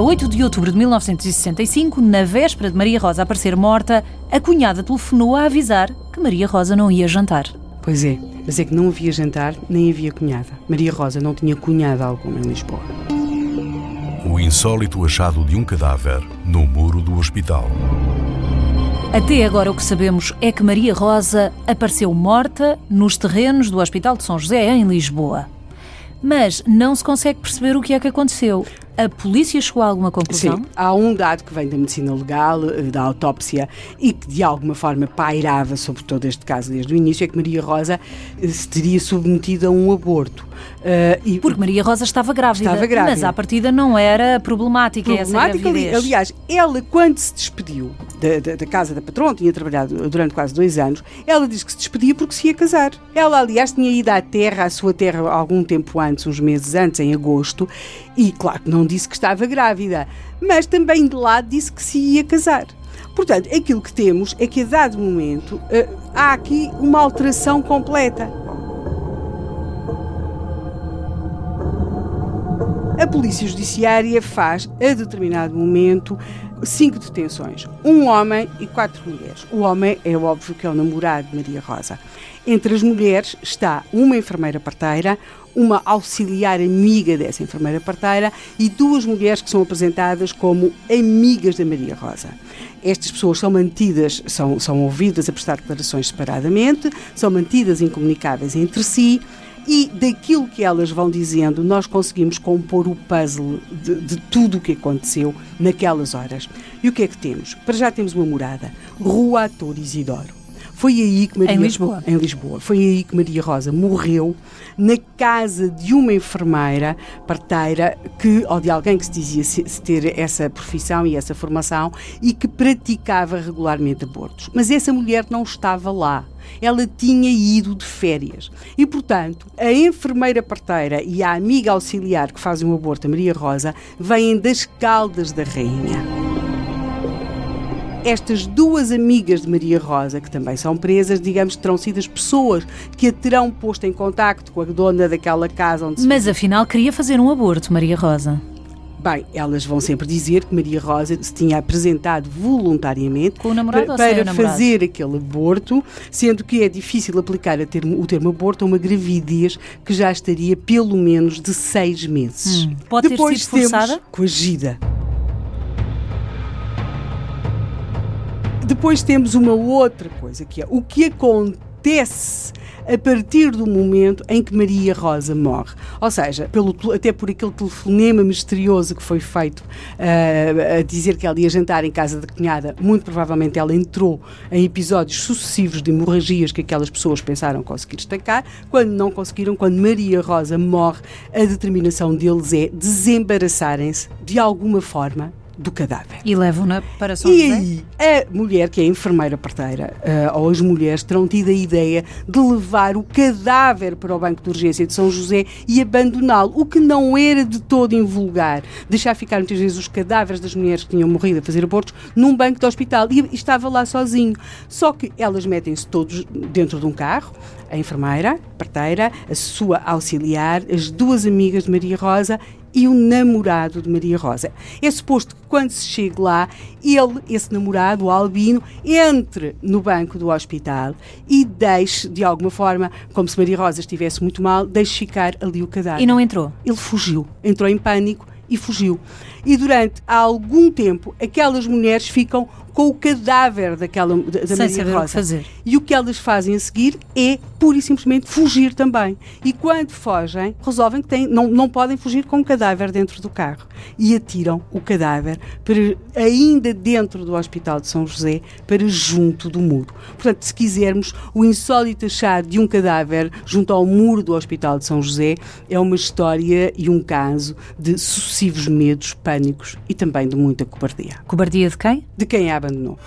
8 de outubro de 1965, na véspera de Maria Rosa aparecer morta, a cunhada telefonou a avisar que Maria Rosa não ia jantar. Pois é, mas é que não havia jantar nem havia cunhada. Maria Rosa não tinha cunhada alguma em Lisboa. O insólito achado de um cadáver no muro do hospital. Até agora o que sabemos é que Maria Rosa apareceu morta nos terrenos do Hospital de São José, em Lisboa. Mas não se consegue perceber o que é que aconteceu. A polícia chegou a alguma conclusão? Sim, há um dado que vem da medicina legal, eh, da autópsia, e que de alguma forma pairava sobre todo este caso desde o início, é que Maria Rosa eh, se teria submetido a um aborto. Uh, e, Porque Maria Rosa estava grávida, estava grávida. mas à partida não era problemática, problemática essa gravidez. Aliás, ela quando se despediu da, da, da, casa da patrona, tinha trabalhado durante quase dois anos, ela disse que se despedia porque se ia casar. Ela, aliás, tinha ido à terra, à sua terra, algum tempo antes, uns meses antes, em agosto, e claro que não disse que estava grávida, mas também de lado disse que se ia casar. Portanto, aquilo que temos é que a dado momento uh, há aqui uma alteração completa. A Polícia Judiciária faz, a determinado momento, cinco detenções. Um homem e quatro mulheres. O homem é óbvio que é o namorado de Maria Rosa. Entre as mulheres está uma enfermeira parteira, uma auxiliar amiga dessa enfermeira parteira e duas mulheres que são apresentadas como amigas da Maria Rosa. Estas pessoas são mantidas, são, são ouvidas a prestar declarações separadamente, são mantidas incomunicáveis entre si e daquilo que elas vão dizendo, nós conseguimos compor o puzzle de, de tudo o que aconteceu naquelas horas. E o que é que temos? Para já temos uma morada, Rua Ator Isidoro. Foi aí que Maria em Lisboa. Em Lisboa. Foi aí que Maria Rosa morreu na casa de uma enfermeira parteira que ou de alguém que se dizia se, se ter essa profissão e essa formação e que praticava regularmente abortos. Mas essa mulher não estava lá ela tinha ido de férias. E, portanto, a enfermeira parteira e a amiga auxiliar que fazem o aborto, a Maria Rosa, vêm das Caldas da Rainha estas duas amigas de Maria Rosa, que também são presas, digamos que terão sido as pessoas que a terão posto em contacto com a dona daquela casa onde Mas se... afinal queria fazer um aborto, Maria Rosa. Bem, elas vão sempre dizer que Maria Rosa se tinha apresentado voluntariamente para, para fazer aquele aborto, sendo que é difícil aplicar termo, o termo aborto a uma gravidez que já estaria pelo menos de seis meses. Hum, pode Depois ter sido forçada? coagida. Depois temos uma outra coisa que é o que acontece a partir do momento em que Maria Rosa morre. Ou seja, pelo, até por aquele telefonema misterioso que foi feito uh, a dizer que ela ia jantar em casa da cunhada, muito provavelmente ela entrou em episódios sucessivos de hemorragias que aquelas pessoas pensaram conseguir estancar. Quando não conseguiram, quando Maria Rosa morre, a determinação deles é desembaraçarem-se de alguma forma do cadáver. E levam-na para São e José? E a mulher, que é a enfermeira parteira, uh, ou as mulheres, terão tido a ideia de levar o cadáver para o banco de urgência de São José e abandoná-lo, o que não era de todo invulgar. Deixar ficar muitas vezes os cadáveres das mulheres que tinham morrido a fazer abortos num banco de hospital e estava lá sozinho. Só que elas metem-se todos dentro de um carro, a enfermeira, parteira, a sua auxiliar, as duas amigas de Maria Rosa e o namorado de Maria Rosa. É suposto que quando se chegue lá, ele, esse namorado, o Albino, entre no banco do hospital e deixe, de alguma forma, como se Maria Rosa estivesse muito mal, deixe ficar ali o cadáver. E não entrou? Ele fugiu. Entrou em pânico e fugiu. E durante algum tempo, aquelas mulheres ficam com o cadáver daquela da, da Maria Rosa. O fazer. E o que elas fazem a seguir é pura e simplesmente fugir também. E quando fogem, resolvem que têm, não, não podem fugir com o cadáver dentro do carro. E atiram o cadáver para, ainda dentro do Hospital de São José para junto do muro. Portanto, se quisermos, o insólito achar de um cadáver junto ao muro do Hospital de São José é uma história e um caso de sucessivos medos, pânicos e também de muita cobardia. Cobardia de quem? De quem a Renno.